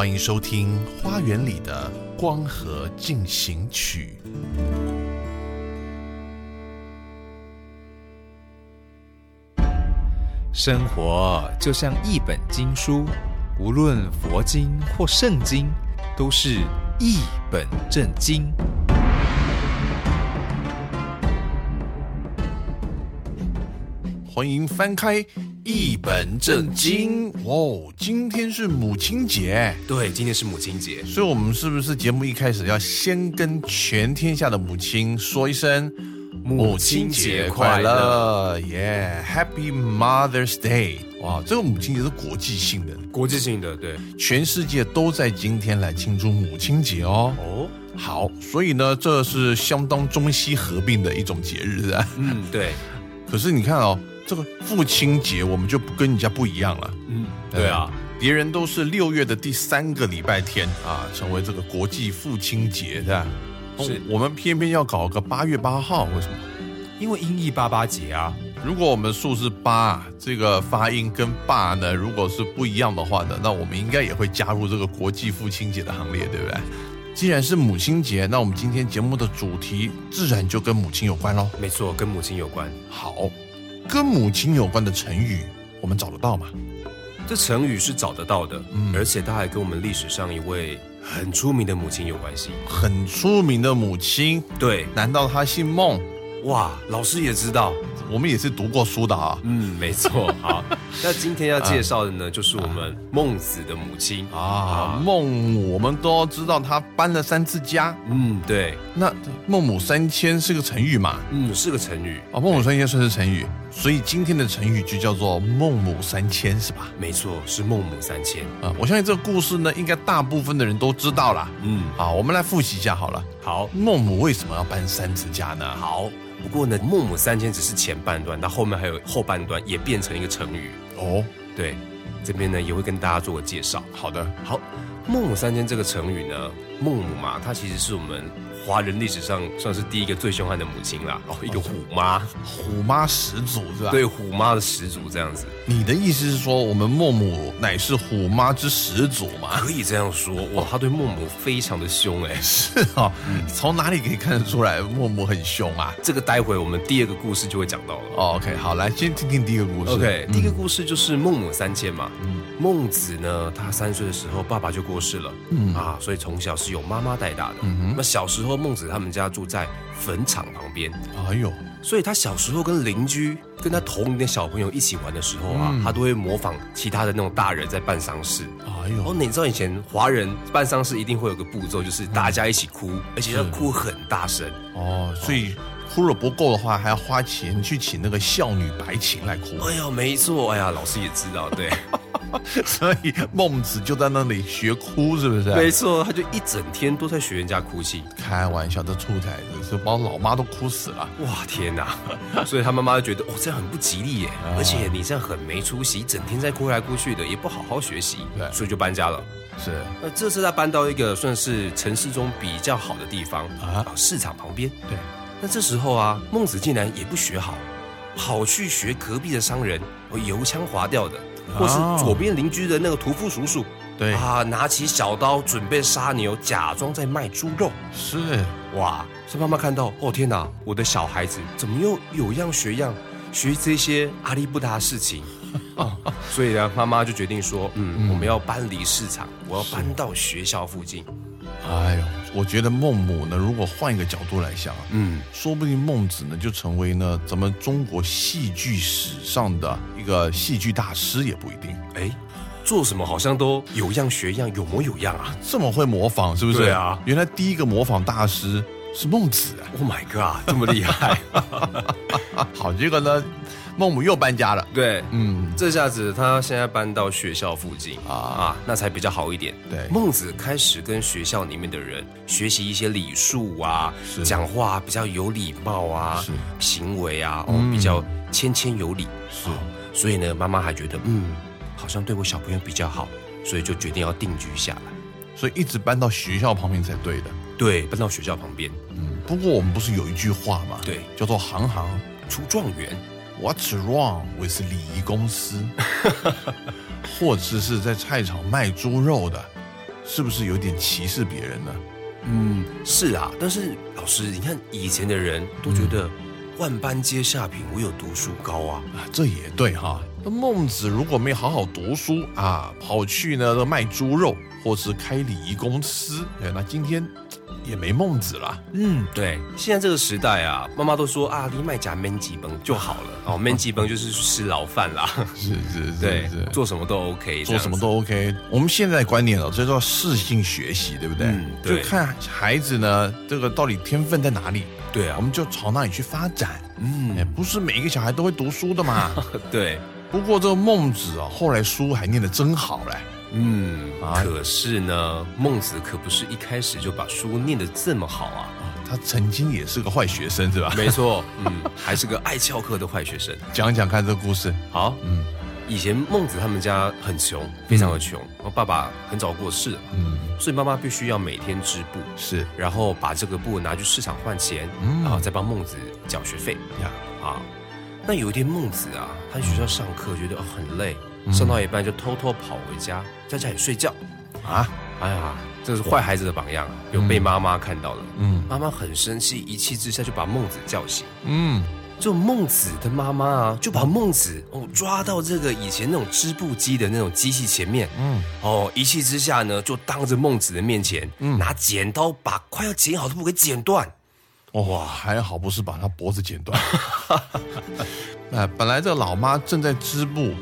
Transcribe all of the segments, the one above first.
欢迎收听《花园里的光合进行曲》。生活就像一本经书，无论佛经或圣经，都是一本正经。欢迎翻开一本正经哦！今天是母亲节，对，今天是母亲节，所以我们是不是节目一开始要先跟全天下的母亲说一声母亲节快乐耶！Happy Mother's Day！哇，这个母亲节是国际性的，国际性的，对，全世界都在今天来庆祝母亲节哦。哦，好，所以呢，这是相当中西合并的一种节日啊。嗯，对，可是你看哦，这个父亲节我们就不跟人家不一样了。嗯，对啊，别人都是六月的第三个礼拜天啊，成为这个国际父亲节，是吧？是哦我们偏偏要搞个八月八号，为什么？因为音译八八节啊，如果我们数字八这个发音跟爸呢，如果是不一样的话呢，那我们应该也会加入这个国际父亲节的行列，对不对？既然是母亲节，那我们今天节目的主题自然就跟母亲有关喽。没错，跟母亲有关。好，跟母亲有关的成语，我们找得到吗？这成语是找得到的，嗯而且它还跟我们历史上一位很出名的母亲有关系。很出名的母亲，对，难道她姓孟？哇，老师也知道，我们也是读过书的啊。嗯，没错。好，那今天要介绍的呢，就是我们孟子的母亲啊，孟母，我们都知道她搬了三次家。嗯，对，那孟母三迁是个成语嘛？嗯，是个成语。啊，孟母三迁算是成语，所以今天的成语就叫做孟母三迁，是吧？没错，是孟母三迁。啊，我相信这个故事呢，应该大部分的人都知道啦。嗯，好，我们来复习一下好了。好，孟母为什么要搬三次家呢？好。不过呢，孟母三迁只是前半段，那后面还有后半段也变成一个成语哦。对，这边呢也会跟大家做个介绍。好的，好，孟母三迁这个成语呢，孟母嘛，它其实是我们华人历史上算是第一个最凶悍的母亲啦，哦，一个虎妈，虎妈始祖是吧？对，虎妈的始祖这样子。你的意思是说，我们孟母乃是虎妈之始祖吗？可以这样说，哇，他对孟母非常的凶哎。是啊，从哪里可以看得出来孟母很凶啊？这个待会我们第二个故事就会讲到了。哦，OK，好，来先听听第一个故事。OK，、第一个故事就是孟母三迁嘛。孟子呢，他三岁的时候爸爸就过世了，嗯啊，所以从小是由妈妈带大的。那小时候孟子他们家住在坟场旁边，哎呦，所以他小时候跟邻居、跟他同龄的小朋友一起玩的时候啊，他都会模仿其他的那种大人在办丧事。哎呦，哦，你知道以前华人办丧事一定会有个步骤，就是大家一起哭，而且要哭很大声。哦，所以哭了不够的话，还要花钱去请那个孝女白琴来哭。哎呦，没错，哎呀，老师也知道，对，所以孟子就在那里学哭，是不是？没错，他就一整天都在学人家哭泣。开玩笑，这出台子是把我老妈都哭死了。哇，天哪！所以他妈妈就觉得，哦，这样很不吉利耶，而且你这样很没出息，整天在哭来哭去的，也不好好学习，对所以就搬家了。是那这次他搬到一个算是城市中比较好的地方啊啊，市场旁边。对，那这时候啊，孟子竟然也不学好，跑去学隔壁的商人，哦，油腔滑调的，或是哦左边邻居的那个屠夫叔叔，对啊，拿起小刀准备杀牛，假装在卖猪肉。是，哇！所以妈妈看到，哦天哪，我的小孩子怎么又有样学样，学这些阿里不达的事情啊？所以呢，妈妈就决定说，嗯，我们要搬离市场，我要搬到学校附近。哎呦，我觉得孟母呢，如果换一个角度来想啊，嗯，说不定孟子呢就成为呢咱们中国戏剧史上的一个戏剧大师也不一定。哎，做什么好像都有样学样，有模有样啊这么会模仿，是不是？对啊原来第一个模仿大师是孟子啊。！Oh my god，这么厉害！好，这个呢，孟母又搬家了。对，嗯，这下子他现在搬到学校附近啊啊，那才比较好一点。对孟子开始跟学校里面的人学习一些礼数啊是，讲话比较有礼貌啊是，行为啊，哦嗯比较谦谦有礼。是哦所以呢，妈妈还觉得嗯，好像对我小朋友比较好，所以就决定要定居下来。所以一直搬到学校旁边才对的。对，搬到学校旁边，嗯，不过我们不是有一句话吗？对，叫做“行行出状元。What's wrong with 礼仪公司？” 或者是在菜场卖猪肉的，是不是有点歧视别人呢？嗯，是啊，但是老师，你看以前的人都觉得万般皆下品，唯有读书高啊。啊，这也对哈。那孟子如果没好好读书啊，跑去呢卖猪肉，或是开礼仪公司，哎，那今天也没孟子了。嗯，对，现在这个时代啊，妈妈都说啊，你买假焖鸡崩就好了哦，焖鸡崩就是吃牢饭啦，是是是对是，，做什么都 OK，做什么都 OK。我们现在的观念哦，这叫适性学习，对不对？嗯对就看孩子呢，这个到底天分在哪里，对啊我，们就朝那里去发展。嗯哎，嗯，不是每一个小孩都会读书的嘛。对，不过这个孟子啊，后来书还念得真好嘞。嗯，啊。可是呢，孟子可不是一开始就把书念得这么好啊，啊，他曾经也是个坏学生，是吧？没错，嗯，还是个爱翘课的坏学生。讲讲看这个故事。好，嗯。以前孟子他们家很穷，非常的穷，然后爸爸很早过世了，嗯，所以妈妈必须要每天织布，是。然后把这个布拿去市场换钱，嗯。然后再帮孟子缴学费。呀，啊。那有一天孟子啊，他在学校上课觉得、哦很累，嗯。上到一半就偷偷跑回家，在家里睡觉。啊，哎呀，这是坏孩子的榜样啊，有被妈妈看到了。嗯妈妈很生气，一气之下就把孟子叫醒。嗯，就孟子的妈妈啊，就把孟子哦抓到这个以前那种织布机的那种机器前面，嗯，哦，一气之下呢，就当着孟子的面前，嗯拿剪刀把快要剪好的布给剪断。哇，还好不是把他脖子剪断。哎，本来这老妈正在织布，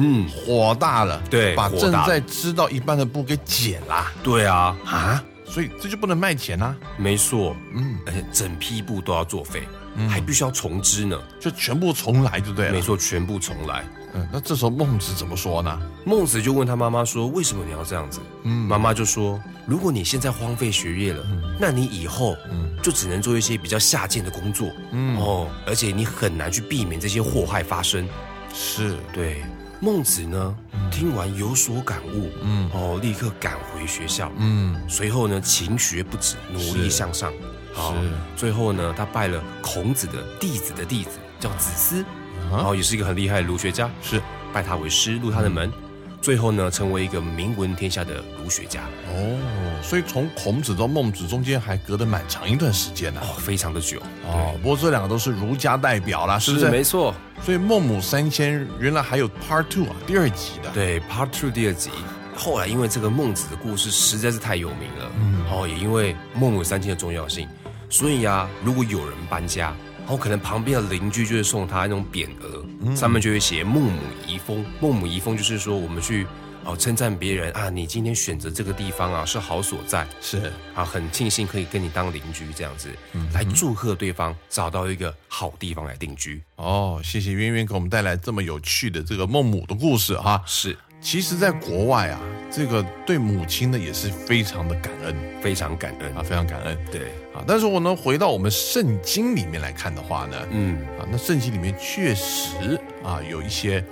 嗯，火大了，对把正在织到一半的布给剪啦对啊，啊，所以这就不能卖钱啊，没错，嗯，而且整批布都要作废，还必须要重织呢。就全部重来对不对了。没，错，全部重来。嗯，那这时候孟子怎么说呢？孟子就问他妈妈说：“为什么你要这样子？”嗯妈妈就说：“如果你现在荒废学业了，那你以后就只能做一些比较下贱的工作，嗯哦，而且你很难去避免这些祸害发生。是，”对，孟子呢，听完有所感悟，嗯。哦，立刻赶回学校，嗯，随后呢，勤学不止，努力向上。好是，最后呢，他拜了孔子的弟子的弟子，叫子思，啊然后也是一个很厉害的儒学家，是。拜他为师，入他的门，最后呢，成为一个名闻天下的儒学家。哦，所以从孔子到孟子中间还隔得蛮长一段时间呢、哦，非常的久。哦，不过这两个都是儒家代表啦，是不是？没错。所以孟母三迁原来还有 Part Two 啊，第二集的。，对，Part Two 第二集。后来因为这个孟子的故事实在是太有名了，嗯，哦，也因为孟母三迁的重要性，所以呀、如果有人搬家，然后可能旁边的邻居就会送他那种匾额，上面就会写孟母遗风。孟母遗风就是说我们去哦称赞别人啊，你今天选择这个地方啊是好所在，是啊，很庆幸可以跟你当邻居这样子，来祝贺对方找到一个好地方来定居。哦，谢谢渊渊给我们带来这么有趣的这个孟母的故事哈。是其实，在国外啊，这个对母亲呢也是非常的感恩。非常感恩。啊，非常感恩。对，啊。但是我呢，回到我们圣经里面来看的话呢，嗯，啊，那圣经里面确实啊有一些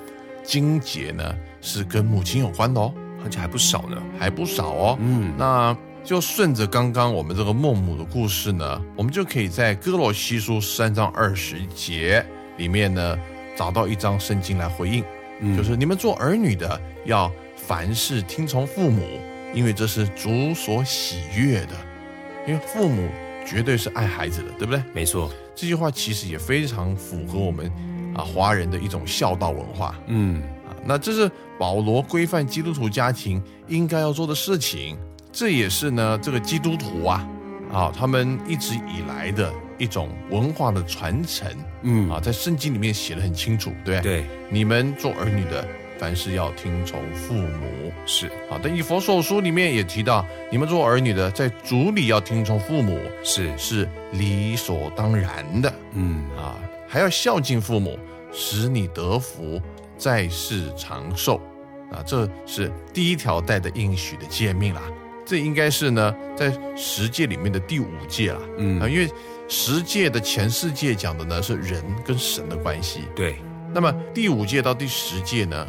经节呢是跟母亲有关的哦，而且还不少呢。还不少哦。嗯，那就顺着刚刚我们这个孟母的故事呢，我们就可以在哥罗西书三章二十节里面呢找到一张圣经来回应，嗯就是你们做儿女的要凡事听从父母，因为这是主所喜悦的，因为父母绝对是爱孩子的，对不对？没错。这句话其实也非常符合我们啊华人的一种孝道文化。嗯，啊，那这是保罗规范基督徒家庭应该要做的事情，这也是呢这个基督徒啊啊他们一直以来的一种文化的传承嗯啊，在圣经里面写的很清楚，对不对？对，你们做儿女的，凡事要听从父母是啊。但以佛所书里面也提到，你们做儿女的，在主里要听从父母，是，是理所当然的嗯，啊，还要孝敬父母，使你得福，在世长寿。啊，这是第一条带的应许的诫命啦。这应该是呢，在十诫里面的第五诫啦。嗯啊，因为十诫的前四诫讲的呢是人跟神的关系，对，那么第五届到第十届呢，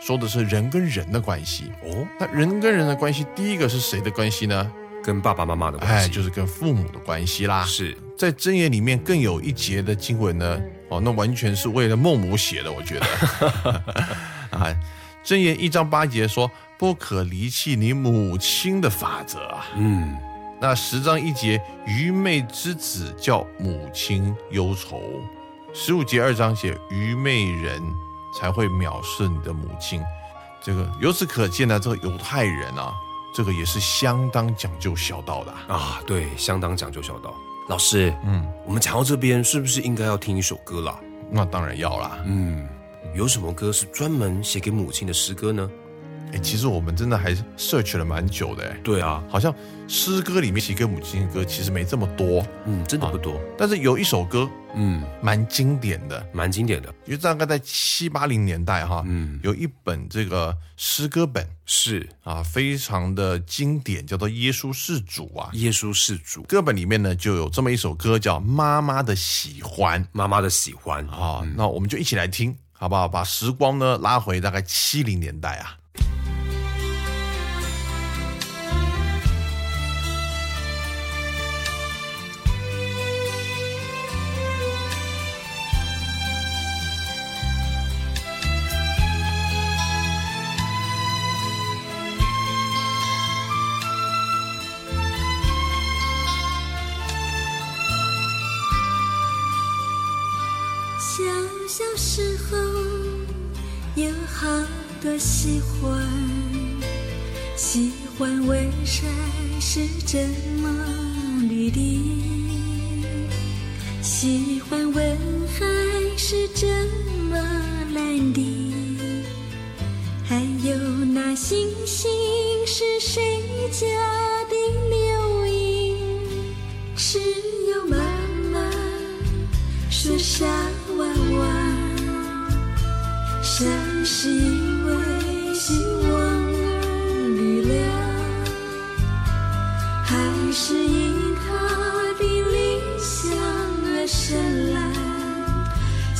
说的是人跟人的关系。哦，那人跟人的关系，第一个是谁的关系呢？跟爸爸妈妈的关哎，系，就是跟父母的关系啦。是在箴言里面更有一节的经文呢，哦，那完全是为了孟母写的，我觉得。啊，箴言一章八节说，不可离弃你母亲的法则啊。嗯，那十章一节，愚昧之子叫母亲忧愁。十五节二章写，愚昧人才会藐视你的母亲。这个由此可见呢，这个犹太人啊，这个也是相当讲究孝道的啊、啊，对，相当讲究孝道。老师，嗯，我们讲到这边，是不是应该要听一首歌啦？那当然要啦。嗯，有什么歌是专门写给母亲的诗歌呢？哎，其实我们真的还 search 了蛮久的，哎，对啊，好像诗歌里面写给母亲的歌其实没这么多，嗯，真的不多，但是有一首歌嗯，蛮经典的，蛮经典的，因为大概在七八零年代哈，嗯，有一本这个诗歌本。是。啊，非常的经典，叫做《耶稣是主》啊。耶稣是主，歌本里面呢就有这么一首歌叫《妈妈的喜欢》妈妈的喜欢，啊，那我们就一起来听，好不好？把时光呢拉回大概七零年代啊。多喜欢，喜欢为啥是这么绿的？喜欢问海是这么蓝的？还有那星星是谁家的流萤？只有妈妈。说傻娃娃，傻是因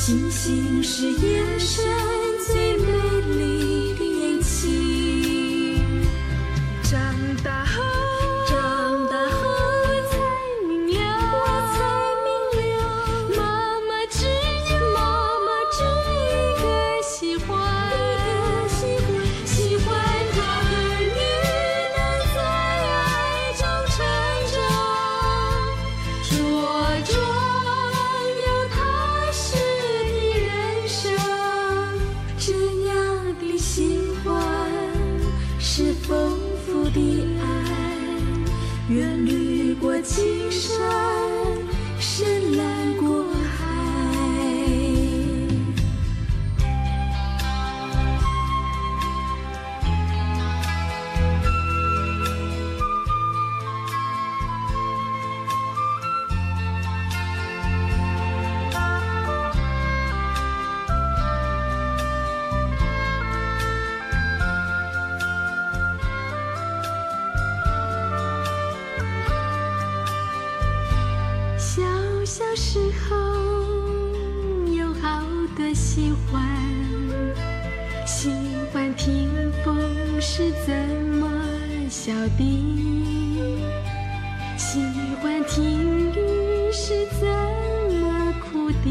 星星是眼神喜欢听风是怎么笑的，喜欢听雨是怎么哭的，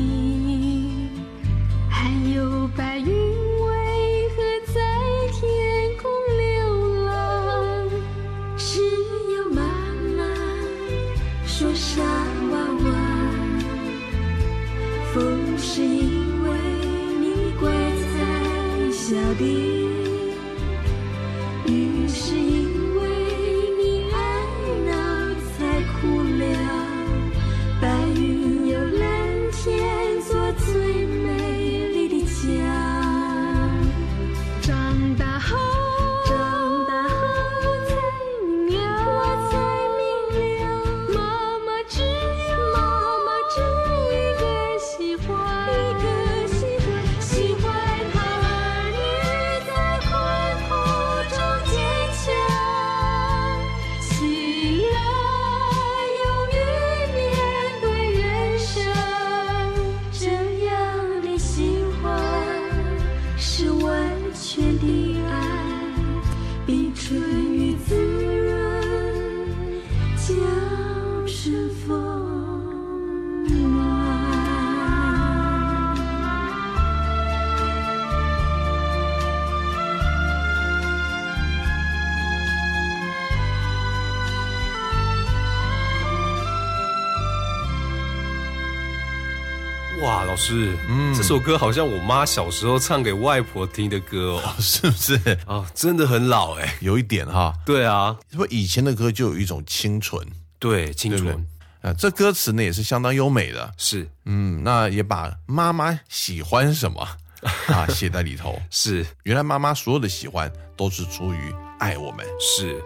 老师，嗯这首歌好像我妈小时候唱给外婆听的歌哦。是不是啊，真的很老哎。有一点哈？对啊，因为以前的歌就有一种清纯，对，清纯对？啊，这歌词呢也是相当优美的，是嗯，那也把妈妈喜欢什么 啊写在里头。是原来妈妈所有的喜欢都是出于爱我们。是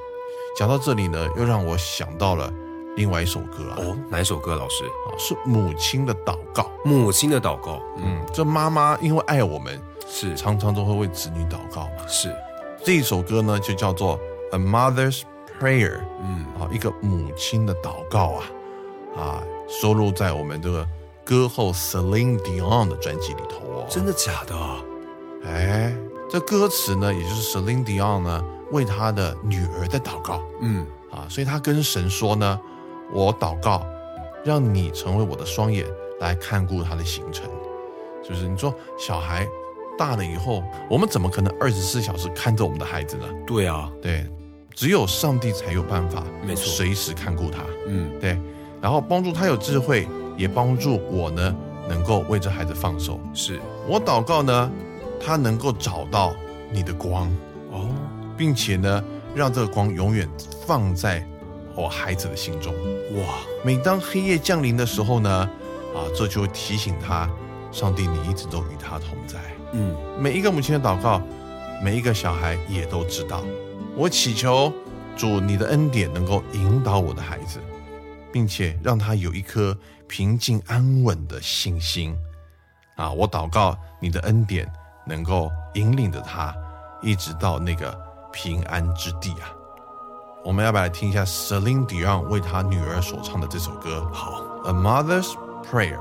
讲到这里呢，又让我想到了另外一首歌啊，哦，哪一首歌？老师，啊是母亲的祷告。母亲的祷告，嗯，嗯，这妈妈因为爱我们，是常常都会为子女祷告嘛。是，这一首歌呢，就叫做《A Mother's Prayer》，嗯，啊，一个母亲的祷告啊，啊，收录在我们这个歌后 Celine Dion 的专辑里头哦。真的假的啊？哎，这歌词呢，也就是 Celine Dion 呢为她的女儿的祷告嗯，啊，所以她跟神说呢，我祷告，让你成为我的双眼来看顾他的行程，是不是？你说小孩大了以后，我们怎么可能二十四小时看着我们的孩子呢？对啊，对，只有上帝才有办法，没错随时看顾他。嗯，对，然后帮助他有智慧，也帮助我呢，能够为这孩子放手。是我祷告呢，他能够找到你的光，哦，并且呢，让这个光永远放在我孩子的心中。哇，每当黑夜降临的时候呢，啊，这就会提醒他，上帝，你一直都与他同在。嗯，每一个母亲的祷告，每一个小孩也都知道。我祈求主你的恩典能够引导我的孩子，并且让他有一颗平静安稳的信心。啊，我祷告你的恩典能够引领着他，一直到那个平安之地啊。我们要不要来听一下 Celine Dion 为她女儿所唱的这首歌？好，《A Mother's Prayer》。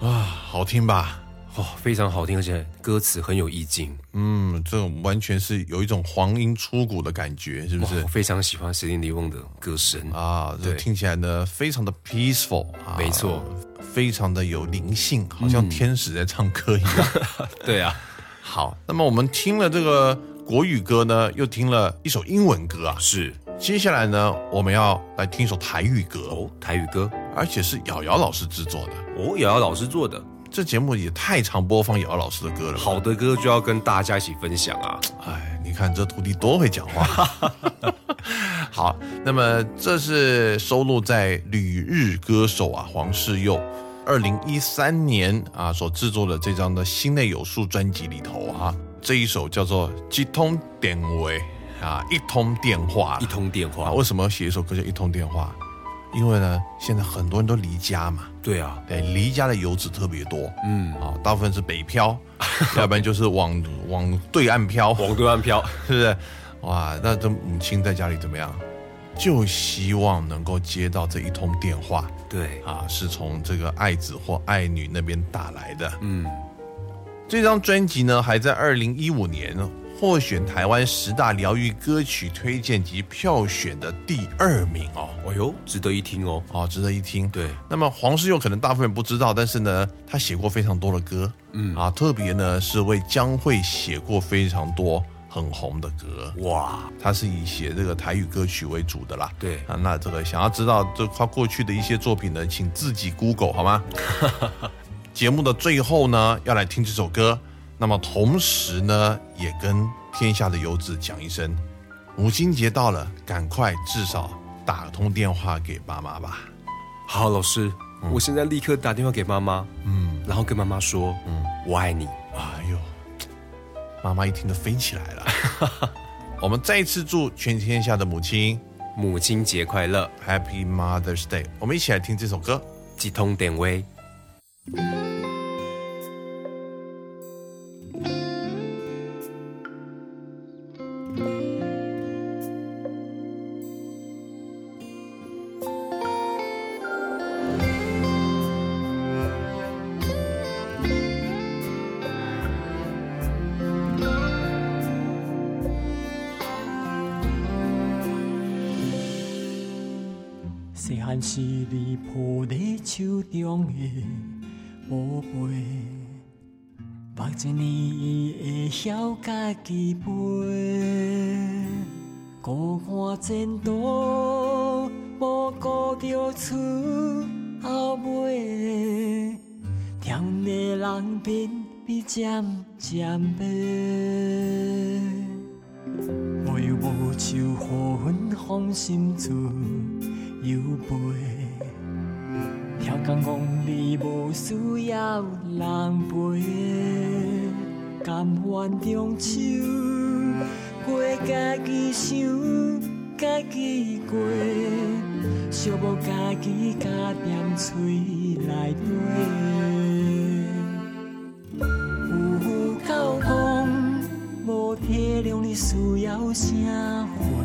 啊，好听吧？哦，非常好听，而且歌词很有意境，嗯，这种完全是有一种黄莺出谷的感觉，是不是？我？非常喜欢 Celine Dion 的歌声。啊，这听起来呢非常的 peaceful 啊，没错，非常的有灵性，好像天使在唱歌一样。对啊，好，那么我们听了这个国语歌呢，又听了一首英文歌啊，是。接下来呢，我们要来听一首台语歌，哦，台语歌而且是瑶瑶老师制作的。哦，瑶瑶老师做的这节目也太常播放瑶瑶老师的歌了吧。好的歌就要跟大家一起分享啊。哎，你看这徒弟多会讲话。好，那么这是收录在旅日歌手啊黄世佑二零一三年啊所制作的这张的心内有数专辑里头啊，这一首叫做《一通电话》啊，一通电话一通电啊。话，为什么要写一首歌叫一通电话？因为呢，现在很多人都离家嘛，对啊，对，离家的游子特别多，嗯，啊，大部分是北漂，要不然就是往往对岸漂，往对岸漂，是不是？哇，那这母亲在家里怎么样？就希望能够接到这一通电话。对，啊，是从这个爱子或爱女那边打来的。嗯，这张专辑呢，还在二零一五年获选台湾十大疗愈歌曲推荐及票选的第二名哦。哎呦，值得一听哦。哦，值得一听。对，那么黄世佑可能大部分不知道，但是呢，他写过非常多的歌，嗯啊，特别呢是为江蕙写过非常多很红的歌。哇，他是以写这个台语歌曲为主的啦。对啊，那这个想要知道这他过去的一些作品呢，请自己 Google 好吗？节目的最后呢，要来听这首歌。那么同时呢，也跟天下的游子讲一声，母亲节到了，赶快至少打通电话给妈妈吧。好，老师，我现在立刻打电话给妈妈，嗯，然后跟妈妈说，嗯，我爱你。哎呦，妈妈一听都飞起来了。我们再一次祝全天下的母亲母亲节快乐，Happy Mother's Day。我们一起来听这首歌。几通电话。中的宝贝，目一年伊会晓家己飞，孤寒前途无顾着厝后尾，甜的人变比渐渐白。无忧无愁，雨粉风心自由飞。跳工讲你无需要人陪，甘愿中手，过家己想，家己过，寂寞家己加点嘴来对。有够讲，无体谅你需要啥货。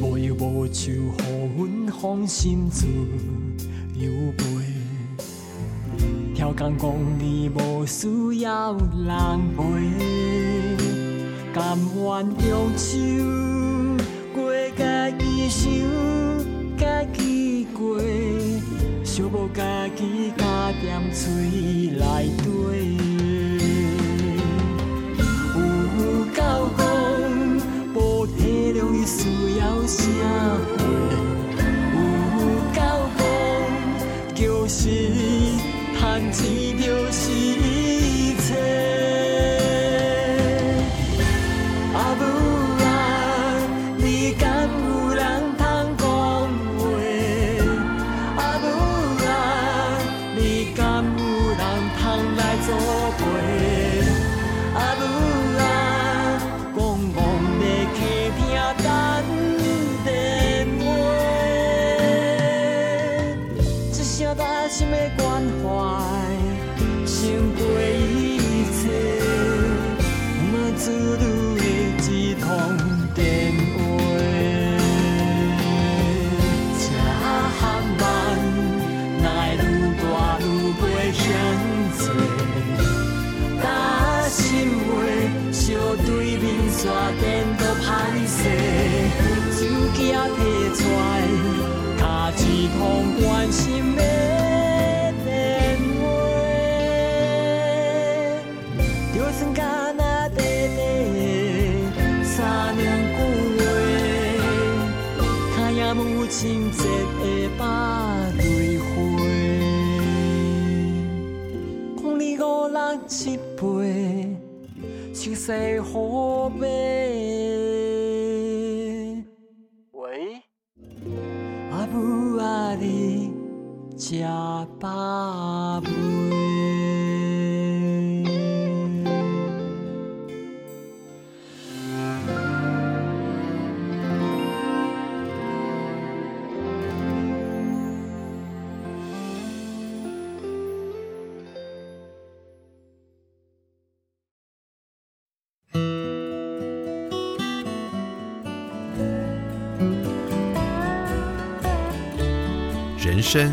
无忧无愁，予阮放心自由飞。跳工讲你无需要人陪，甘愿中手，醉人生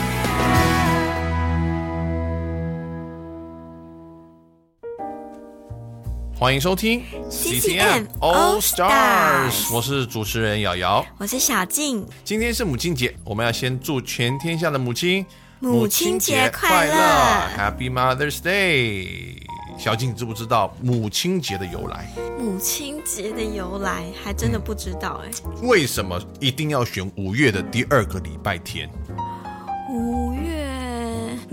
欢迎收听 CCM All All Stars，Stars 我是主持人瑶瑶。我是小静，今天是母亲节，我们要先祝全天下的母亲母亲节快乐，Happy Mother's Day。小静，知不知道母亲节的由来？母亲节的由来还真的不知道哎。为什么一定要选五月的第二个礼拜天？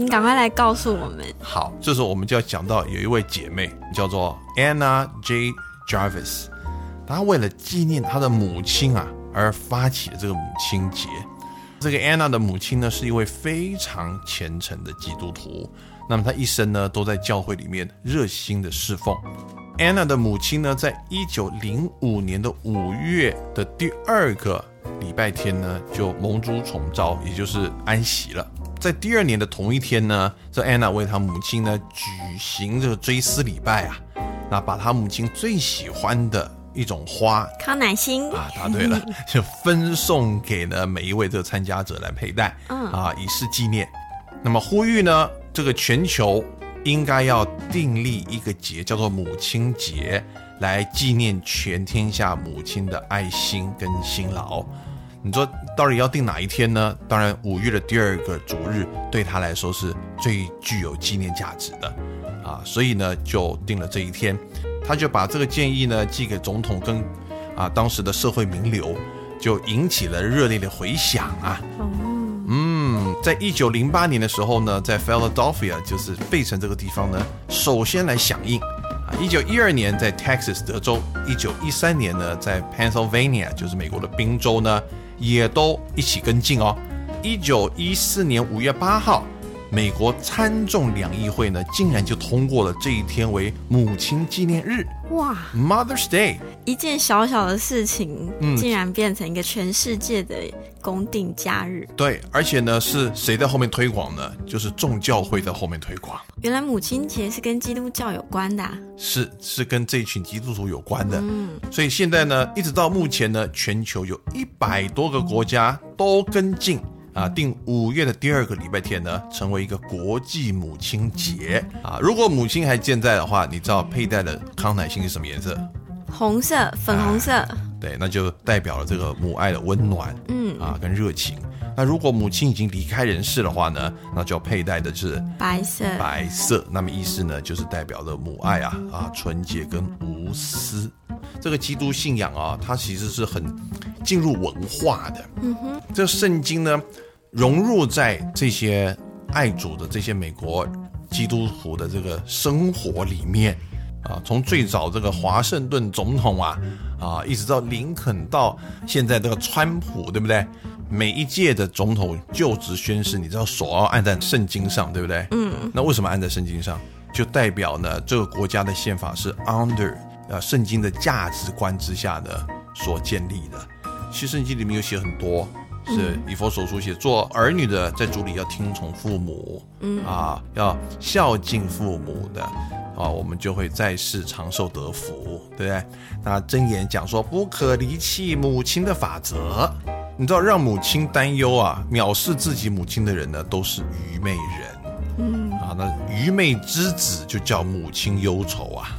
你赶快来告诉我们。好，这时候我们就要讲到有一位姐妹叫做 Anna J. Jarvis，她为了纪念她的母亲啊而发起了这个母亲节。这个 Anna 的母亲呢是一位非常虔诚的基督徒，那么她一生呢都在教会里面热心的侍奉。Anna 的母亲呢，在一九零五年的五月的第二个礼拜天呢，就蒙主重召，也就是安息了。在第二年的同一天呢，这安娜为她母亲呢举行这个追思礼拜啊，那把她母亲最喜欢的一种花康乃馨，啊，答对了，就分送给了每一位这个参加者来佩戴，嗯啊，以示纪念。那么呼吁呢，这个全球应该要订立一个节，叫做母亲节，来纪念全天下母亲的爱心跟辛劳。你说到底要定哪一天呢？当然，五月的第二个主日对他来说是最具有纪念价值的啊，所以呢就定了这一天。他就把这个建议呢寄给总统跟啊当时的社会名流，就引起了热烈的回响啊。嗯，在一九零八年的时候呢，在 Philadelphia 就是费城这个地方呢，首先来响应啊。一九一二年在 Texas 德州，一九一三年呢在 Pennsylvania 就是美国的宾州呢，也都一起跟进哦。一九一四年五月八号，美国参众两议会呢，竟然就通过了这一天为母亲纪念日哇，（Mother's Day）。一件小小的事情，嗯竟然变成一个全世界的公定假日。对，而且呢，是谁在后面推广呢？就是众教会在后面推广。原来母亲节是跟基督教有关的、啊。是是跟这群基督徒有关的，嗯所以现在呢，一直到目前呢，全球有一百多个国家都跟进啊，定五月的第二个礼拜天呢，成为一个国际母亲节啊。如果母亲还健在的话，你知道佩戴的康乃馨是什么颜色？红色、粉红色，对，那就代表了这个母爱的温暖，嗯啊，跟热情。那如果母亲已经离开人世的话呢，那就要佩戴的是白色。白色，那么意思呢，就是代表着母爱啊啊，纯洁跟无私。这个基督信仰啊，它其实是很进入文化的。嗯哼，这圣经呢，融入在这些爱主的这些美国基督徒的这个生活里面啊，从最早这个华盛顿总统啊啊，一直到林肯到现在这个川普，对不对？每一届的总统就职宣誓，你知道手要按在圣经上，对不对？嗯。那为什么按在圣经上？就代表呢，这个国家的宪法是 under 呃圣经的价值观之下的所建立的。其实圣经里面有写很多，是以佛所书写，做儿女的在主里要听从父母，嗯啊，要孝敬父母的，啊，我们就会在世长寿得福，对不对？那真言讲说不可离弃母亲的法则。你知道让母亲担忧啊，藐视自己母亲的人呢，都是愚昧人。嗯啊，那愚昧之子就叫母亲忧愁啊。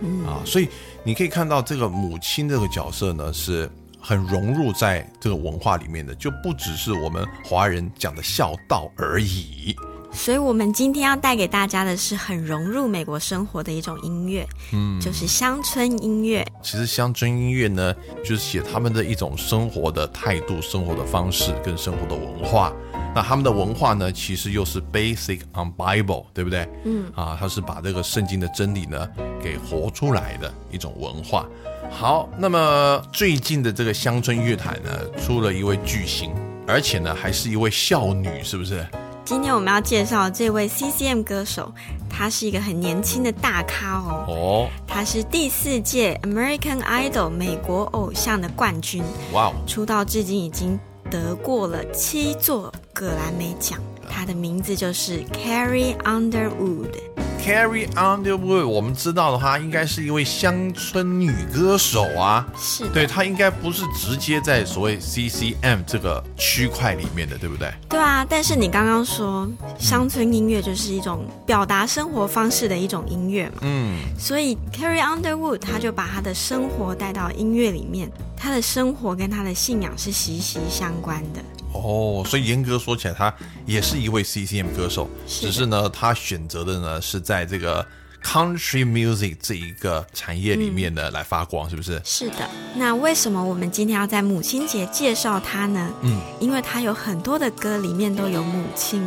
嗯啊，所以你可以看到这个母亲这个角色呢，是很融入在这个文化里面的，就不只是我们华人讲的孝道而已。所以，我们今天要带给大家的是很融入美国生活的一种音乐，嗯，就是乡村音乐。其实，乡村音乐呢，就是写他们的一种生活的态度、生活的方式跟生活的文化。那他们的文化呢，其实又是 basic on Bible，对不对？嗯，啊，他是把这个圣经的真理呢给活出来的一种文化。好，那么最近的这个乡村乐坛呢，出了一位巨星，而且呢，还是一位孝女，是不是？今天我们要介绍这位 CCM 歌手，他是一个很年轻的大咖哦。哦，他是第四届 American Idol 美国偶像的冠军。哇哦！出道至今已经得过了七座格莱美奖。他的名字就是 Carrie Underwood。Carrie Underwood，我们知道的话，应该是一位乡村女歌手啊。是，对她应该不是直接在所谓 CCM 这个区块里面的，对不对？对啊，但是你刚刚说乡村音乐就是一种表达生活方式的一种音乐嘛。嗯。所以 Carrie Underwood，她就把她的生活带到音乐里面，她的生活跟她的信仰是息息相关的。哦，所以严格说起来，他也是一位 CCM 歌手，只是呢，他选择的呢是在这个 Country Music 这一个产业里面呢来发光，是不是？是的。那为什么我们今天要在母亲节介绍他呢？嗯，因为他有很多的歌里面都有母亲。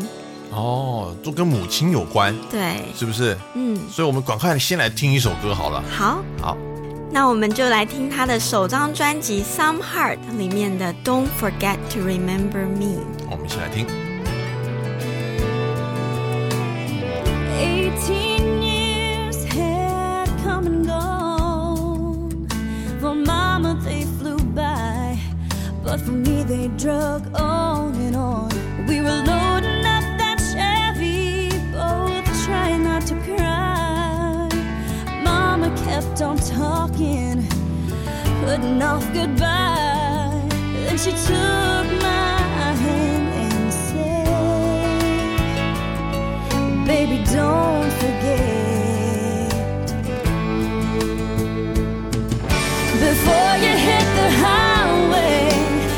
哦，都跟母亲有关。对，是不是？嗯，所以我们赶快先来听一首歌好了。好，好。那我们就来听他的首张专辑《Some Heart》里面的《Don't Forget to Remember Me》。我们一起来听。Eighteen years had come and gone. For Mama they flew by, but for me they drug on and on. Kept on talking, putting off goodbye. Then she took my hand and said, Baby, don't forget. Before you hit the highway,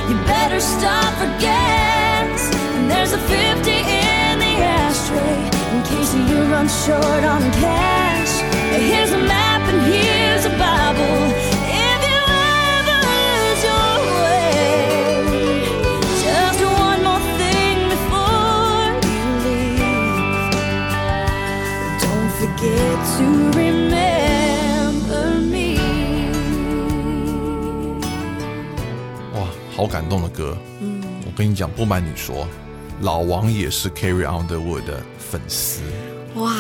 you better stop for gas. And there's a 50 in the ashtray in case you run short on cash. 好感动的歌。嗯，我跟你讲，不瞒你说，老王也是 Carry On The Wood 的粉丝。哇，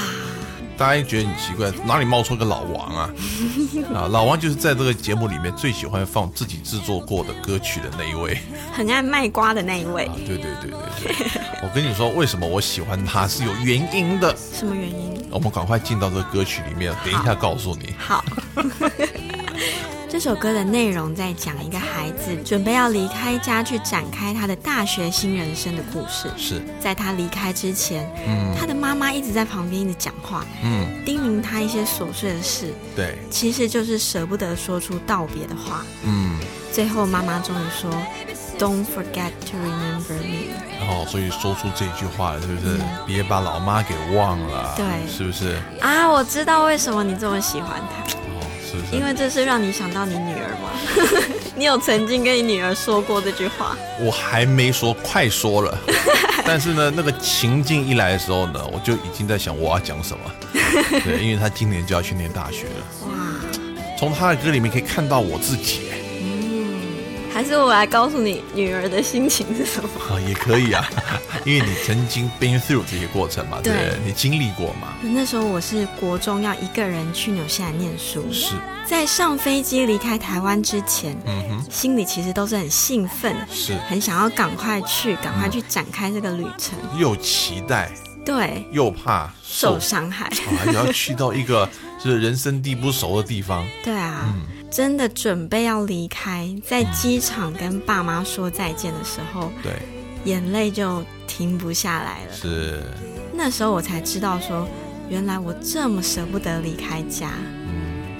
大家觉得很奇怪，哪里冒出个老王啊？啊，老王就是在这个节目里面最喜欢放自己制作过的歌曲的那一位。很爱卖瓜的那一位。啊，对对对对对，我跟你说，为什么我喜欢他是有原因的。什么原因？我们赶快进到这个歌曲里面，等一下告诉你。好。这首歌的内容在讲一个孩子准备要离开家去展开他的大学新人生的故事。是在他离开之前，嗯，他的妈妈一直在旁边一直讲话，嗯，叮咛他一些琐碎的事。对，其实就是舍不得说出道别的话。嗯，最后妈妈终于说：“Don't forget to remember me。”然后，所以说出这句话了，是不是？别把老妈给忘了。对，是不是？啊，我知道为什么你这么喜欢他。哦，是不是？因为这是让你想到你女儿吗？你有曾经跟你女儿说过这句话？我还没说，快说了。但是呢，那个情境一来的时候呢，我就已经在想我要讲什么。对，因为她今年就要去念大学了。哇！从她的歌里面可以看到我自己。还是我来告诉你女儿的心情是什么？也可以啊，因为你曾经 been through 这些过程嘛，对，你经历过嘛。那时候我是国中要一个人去纽西兰念书，是。在上飞机离开台湾之前，嗯哼，心里其实都是很兴奋，是。很想要赶快去，赶快去展开这个旅程，又期待，对，又怕受伤害，还要去到一个是人生地不熟的地方，对啊。真的准备要离开，在机场跟爸妈说再见的时候，对，眼泪就停不下来了。是，那时候我才知道说，原来我这么舍不得离开家。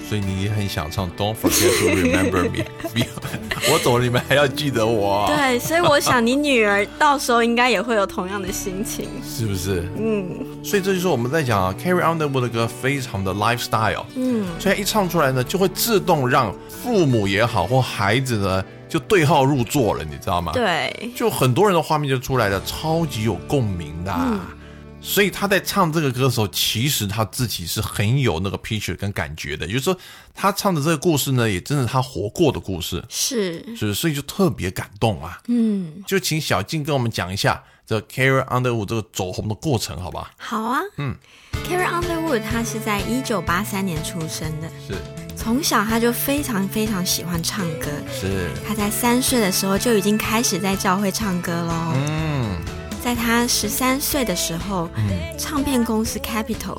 所以你也很想唱 "Don't forget to remember me"，我走了，你们还要记得我。对，所以我想你女儿到时候应该也会有同样的心情，是不是？嗯。所以这就是我们在讲啊，Carrie Underwood 的歌非常的 lifestyle，嗯，所以一唱出来呢，就会自动让父母也好或孩子呢就对号入座了，你知道吗？对，就很多人的画面就出来了，超级有共鸣的。所以他在唱这个歌的时候，其实他自己是很有那个 picture 跟感觉的，也就是说，他唱的这个故事呢，也真的他活过的故事，是，是，所以就特别感动啊。嗯，就请小静跟我们讲一下这 Carrie Underwood 这个走红的过程，好吧？好啊。嗯，Carrie Underwood 他是在一九八三年出生的，是，从小他就非常非常喜欢唱歌，是，他在三岁的时候就已经开始在教会唱歌喽。嗯。在他十三岁的时候，唱片公司 Capital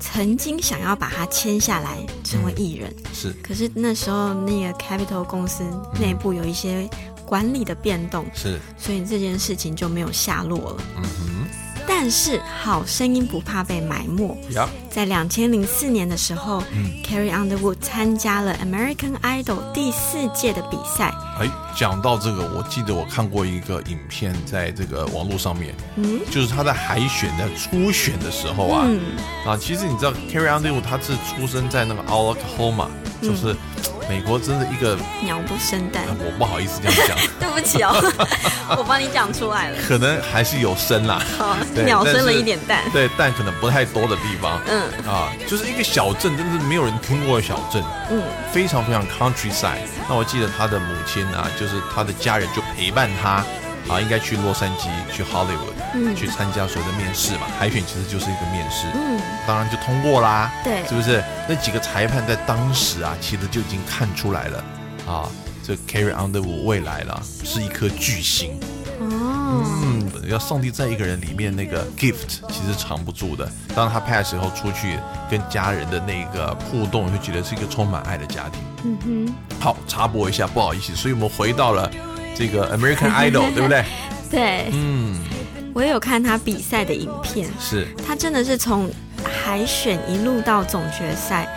曾经想要把他签下来成为艺人，是。可是那时候那个 Capital 公司内部有一些管理的变动，是，所以这件事情就没有下落了。嗯哼。但是好声音不怕被埋没。在两千零四年的时候，Carrie Underwood 参加了 American Idol 第四届的比赛。哎，讲到这个，我记得我看过一个影片，在这个网络上面，嗯，就是他在海选在初选的时候啊，啊，其实你知道 Carrie Underwood 他是出生在那个 Oklahoma，就是。美国真的一个鸟不生蛋，我不好意思这样讲，对不起哦，我帮你讲出来了。可能还是有生啦，鸟生了一点蛋，对，蛋可能不太多的地方，嗯。啊，就是一个小镇，真的是没有人听过的小镇，嗯，非常非常 countryside。那我记得他的母亲啊，就是他的家人就陪伴他。啊，应该去洛杉矶，去 Hollywood，嗯，去参加所谓的面试嘛。海选其实就是一个面试，嗯，当然就通过啦，对，是不是？那几个裁判在当时啊，其实就已经看出来了，啊，这 Carrie Underwood 未来了是一颗巨星，哦，嗯，要上帝在一个人里面那个 gift 其实藏不住的。当他 pass 以后出去跟家人的那个互动，会觉得是一个充满爱的家庭。嗯哼，好，插播一下，不好意思，所以我们回到了。这个 American Idol 对不对？对，嗯，我也有看他比赛的影片，是他真的是从海选一路到总决赛，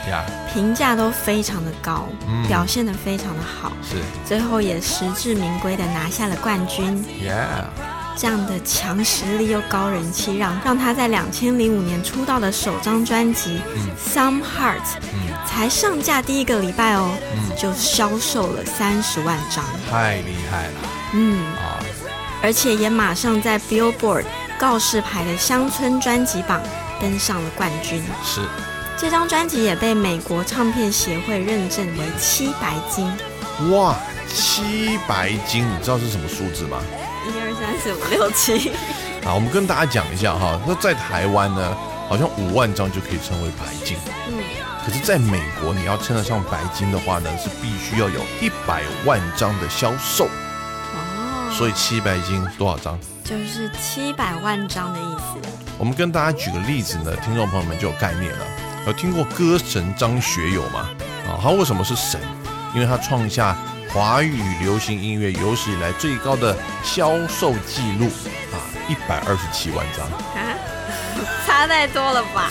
评价都非常的高，表现的非常的好，是。最后也实至名归的拿下了冠军。Yeah，这样的强实力又高人气，让让他在两千零五年出道的首张专辑《Some Heart》才上架第一个礼拜哦，就销售了三十万张，太厉害了。嗯。啊，而且也马上在 Billboard 告示牌的乡村专辑榜登上了冠军。是，这张专辑也被美国唱片协会认证为七白金。哇，七白金，你知道是什么数字吗？一二三四五六七。啊，我们跟大家讲一下哈，那在台湾呢，好像五万张就可以称为白金。嗯。可是，在美国，你要称得上白金的话呢，是必须要有一百万张的销售。哦。所以七白金多少张？就是七百万张的意思。我们跟大家举个例子呢，听众朋友们就有概念了。有听过歌神张学友吗？啊，他为什么是神？因为他创下华语流行音乐有史以来最高的销售记录啊，一百二十七万张。啊，差太多了吧？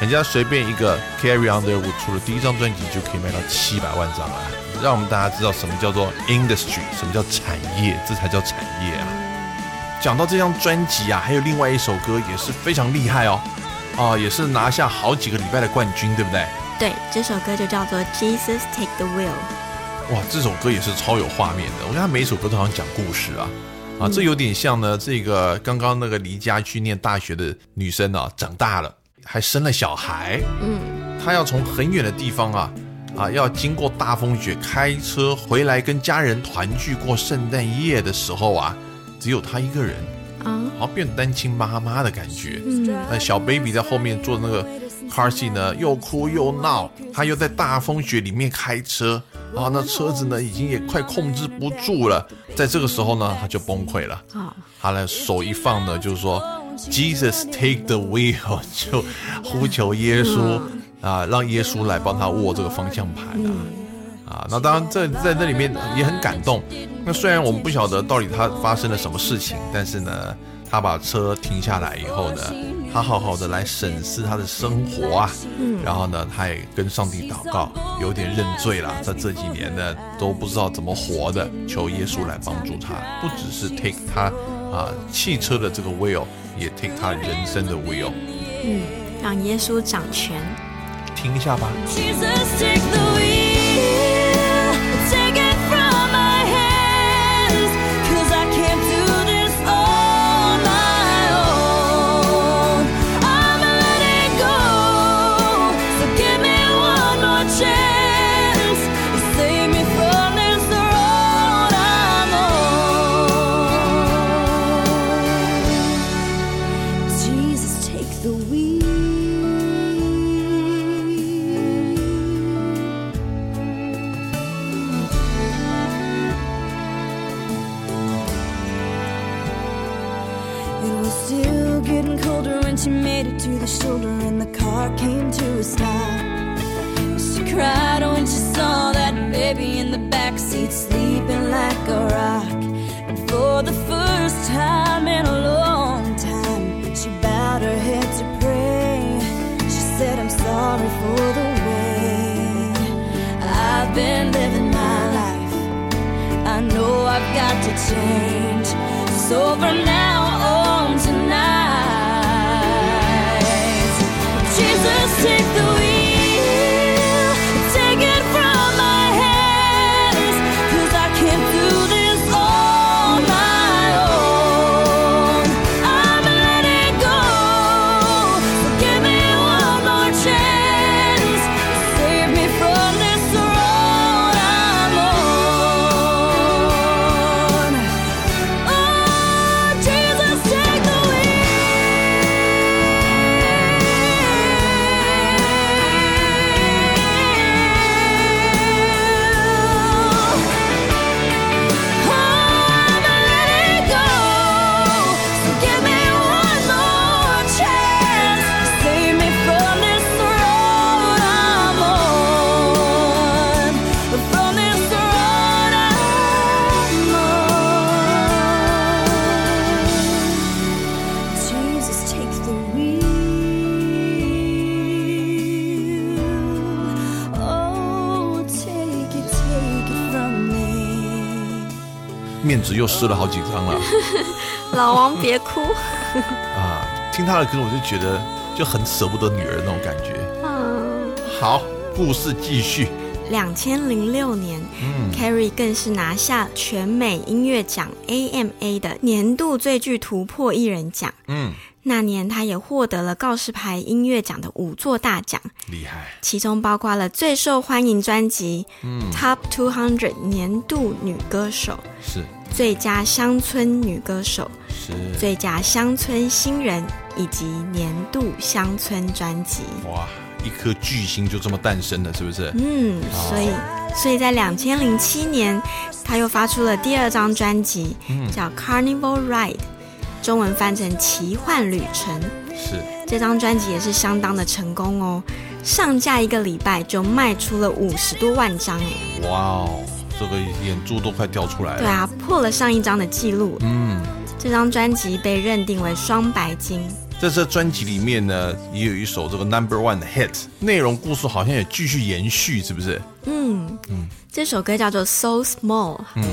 人家随便一个 Carry Underwood 出了第一张专辑就可以卖到七百万张啊！让我们大家知道什么叫做 industry，什么叫产业，这才叫产业啊！讲到这张专辑啊，还有另外一首歌也是非常厉害哦，啊，也是拿下好几个礼拜的冠军，对不对？对，这首歌就叫做 Jesus Take the Wheel。哇，这首歌也是超有画面的。我看他每一首歌都好像讲故事啊，啊，这有点像呢。这个刚刚那个离家去念大学的女生啊，长大了还生了小孩，嗯，她要从很远的地方啊，啊，要经过大风雪开车回来跟家人团聚过圣诞夜的时候啊，只有他一个人啊，好像变单亲妈妈的感觉。嗯，那小 baby 在后面坐那个 car seat 呢，又哭又闹，他又在大风雪里面开车。啊，那车子呢，已经也快控制不住了。在这个时候呢，他就崩溃了。啊，他的手一放呢，就是说，Jesus take the wheel，就呼求耶稣啊，让耶稣来帮他握这个方向盘啊。啊，那当然这在这里面也很感动。那虽然我们不晓得到底他发生了什么事情，但是呢，他把车停下来以后呢。他好好的来审视他的生活啊，嗯，然后呢，他也跟上帝祷告，有点认罪了。在这几年呢，都不知道怎么活的，求耶稣来帮助他，不只是 take 他啊汽车的这个 wheel，也 take 他人生的 wheel，嗯，让耶稣掌权。听一下吧。take it to the shoulder and the car came to a stop. She cried oh, when she saw that baby in the backseat sleeping like a rock. And for the first time in a long time, she bowed her head to pray. She said, I'm sorry for the way I've been living my life. I know I've got to change. So from now on, take the 纸又湿了好几张了，老王别哭 啊！听他的歌，我就觉得就很舍不得女儿那种感觉。嗯，好，故事继续。两千零六年，Carrie 更是拿下全美音乐奖 AMA 的年度最具突破艺人奖。嗯，那年他也获得了告示牌音乐奖的五座大奖，厉害。其中包括了最受欢迎专辑、Top Two Hundred 年度女歌手。是。最佳乡村女歌手，是最佳乡村新人以及年度乡村专辑。哇，一颗巨星就这么诞生了，是不是？嗯，所以，所以在两千零七年，他又发出了第二张专辑，叫《Carnival Ride》，中文翻成《奇幻旅程》。是这张专辑也是相当的成功哦，上架一个礼拜就卖出了五十多万张哎！哇哦！这个眼珠都快掉出来了。对啊，破了上一张的记录。嗯，这张专辑被认定为双白金。在这专辑里面呢，也有一首这个 Number One 的 Hit，内容故事好像也继续延续，是不是？嗯嗯，这首歌叫做 So Small。嗯，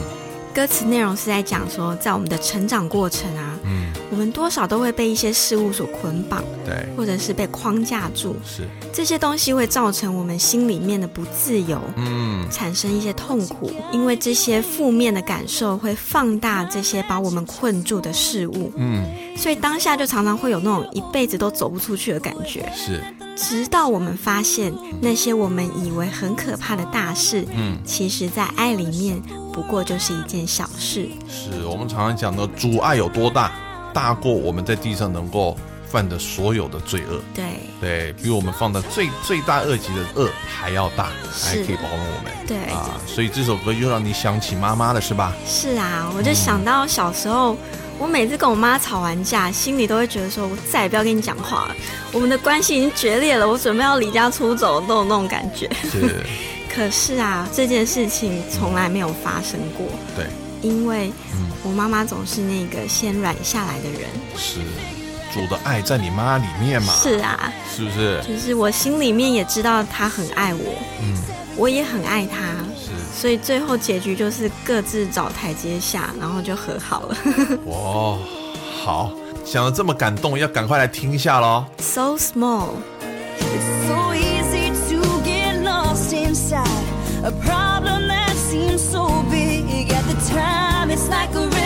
歌词内容是在讲说，在我们的成长过程啊，嗯，我们多少都会被一些事物所捆绑，对，或者是被框架住，是。这些东西会造成我们心里面的不自由，嗯，产生一些痛苦，因为这些负面的感受会放大这些把我们困住的事物，嗯，所以当下就常常会有那种一辈子都走不出去的感觉，是。直到我们发现那些我们以为很可怕的大事，嗯，其实，在爱里面不过就是一件小事。是我们常常讲的，阻碍有多大，大过我们在地上能够犯的所有的罪恶。对，对比我们放的最最大恶极的恶还要大，还可以包容我们。对啊，所以这首歌又让你想起妈妈了，是吧？是啊，我就想到小时候。我每次跟我妈吵完架，心里都会觉得说，我再也不要跟你讲话了。我们的关系已经决裂了，我准备要离家出走，都有那种感觉。是。可是啊，这件事情从来没有发生过。对。因为，我妈妈总是那个先软下来的人。是。主的爱在你妈里面嘛？是啊。是不是？就是我心里面也知道她很爱我。嗯。我也很爱她。所以最后结局就是各自找台阶下，然后就和好了。哇，好，想的这么感动，要赶快来听一下喽。So small. inside a problem that seems so big at the time. It's like a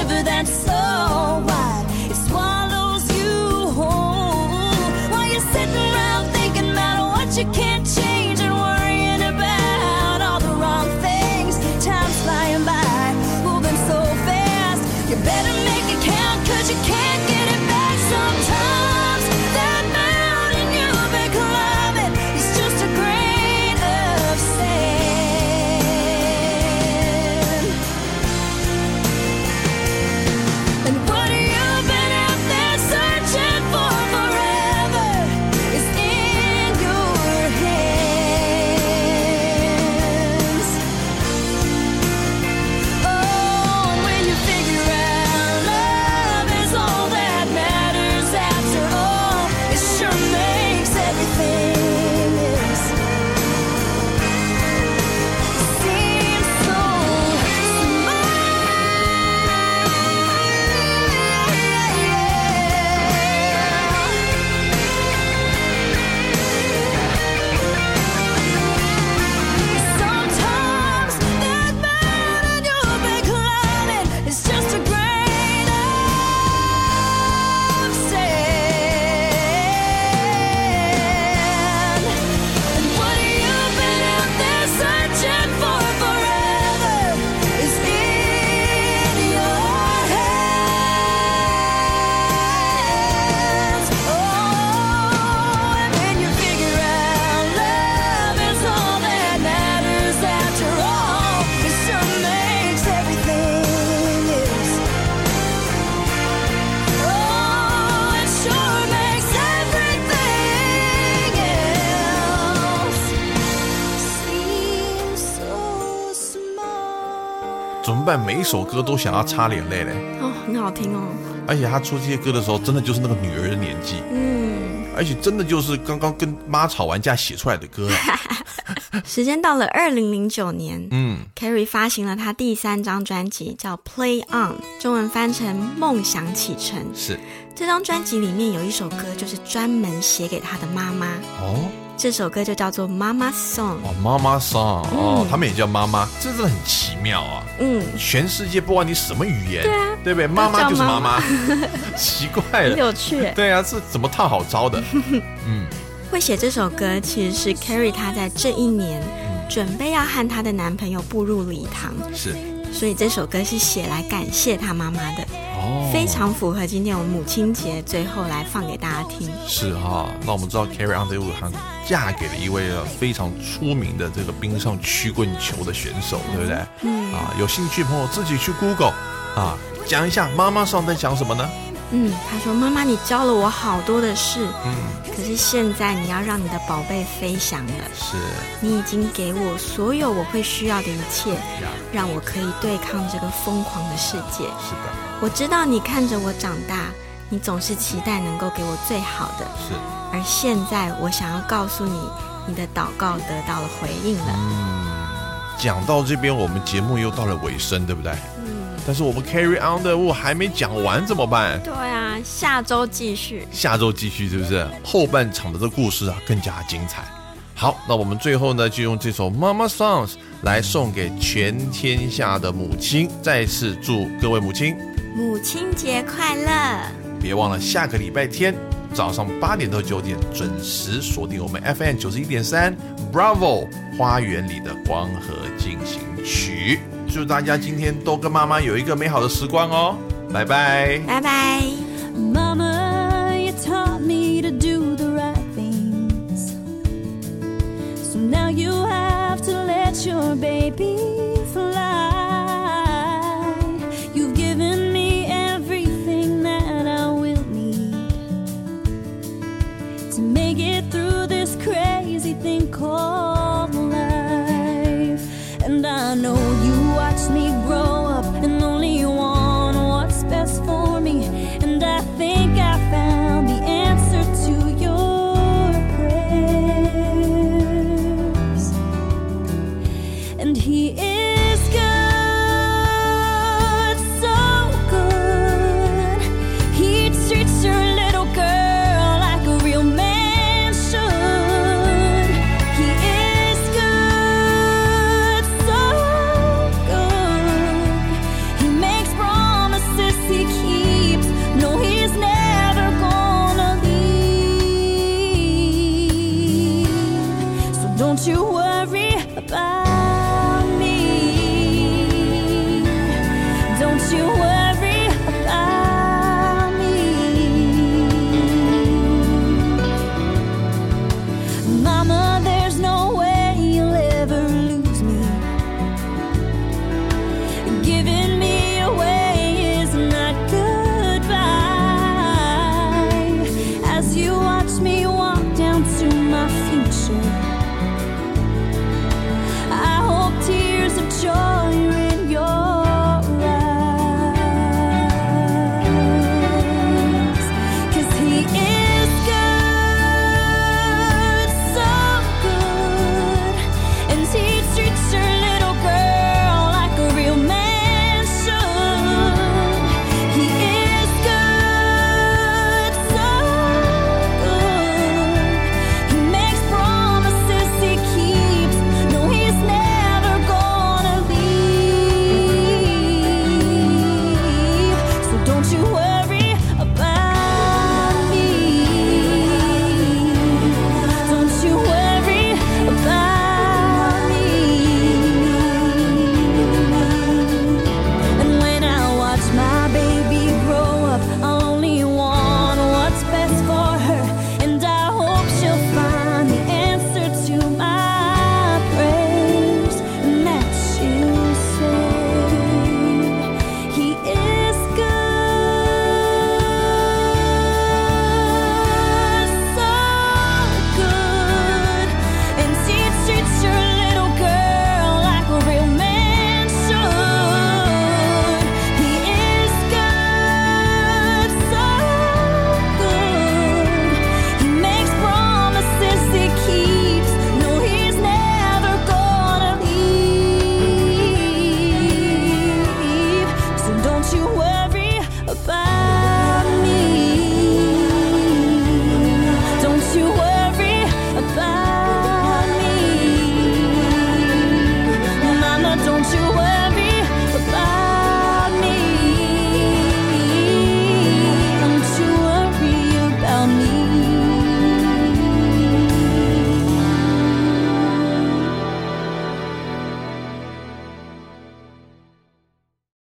办？每一首歌都想要擦眼泪嘞。哦，很好听哦。而且他出这些歌的时候，真的就是那个女儿的年纪。嗯。而且真的就是刚刚跟妈吵完架写出来的歌。时间到了二零零九年，嗯，Carrie 发行了他第三张专辑，叫《Play On》，中文翻成《梦想启程》。是。这张专辑里面有一首歌，就是专门写给他的妈妈。哦。这首歌就叫做《妈妈 Song》哦，妈妈 Song 哦，他们也叫妈妈，真的很奇妙啊。嗯，全世界不管你什么语言，对啊，对不对？妈妈就是妈妈，奇怪了，很有趣。对啊，是怎么套好招的？嗯，会写这首歌其实是 Carrie 她在这一年准备要和她的男朋友步入礼堂，是，所以这首歌是写来感谢他妈妈的。哦非常符合今天我们母亲节最后来放给大家听。是哈，那我们知道 Carrie Underwood 她嫁给了一位非常出名的这个冰上曲棍球的选手，对不对？嗯。啊，有兴趣朋友自己去 Google 啊，讲一下妈妈上在讲什么呢？嗯，他说：“妈妈，你教了我好多的事，嗯，可是现在你要让你的宝贝飞翔了。是，你已经给我所有我会需要的一切，让我可以对抗这个疯狂的世界。是的，我知道你看着我长大，你总是期待能够给我最好的。是，而现在我想要告诉你，你的祷告得到了回应了。嗯，讲到这边，我们节目又到了尾声，对不对？嗯。但是我们 Carry on 的我还没讲完怎么办？对啊，下周继续。下周继续是不是？后半场的这故事啊更加精彩。好，那我们最后呢就用这首 Mama Songs 来送给全天下的母亲，再次祝各位母亲母亲节快乐！别忘了下个礼拜天。早上八点到九点准时锁定我们 FM 九十一点三 Bravo 花园里的光合进行曲，祝大家今天都跟妈妈有一个美好的时光哦，拜拜，拜拜。Mama, you taught me to do the right things, so now you have to let your baby.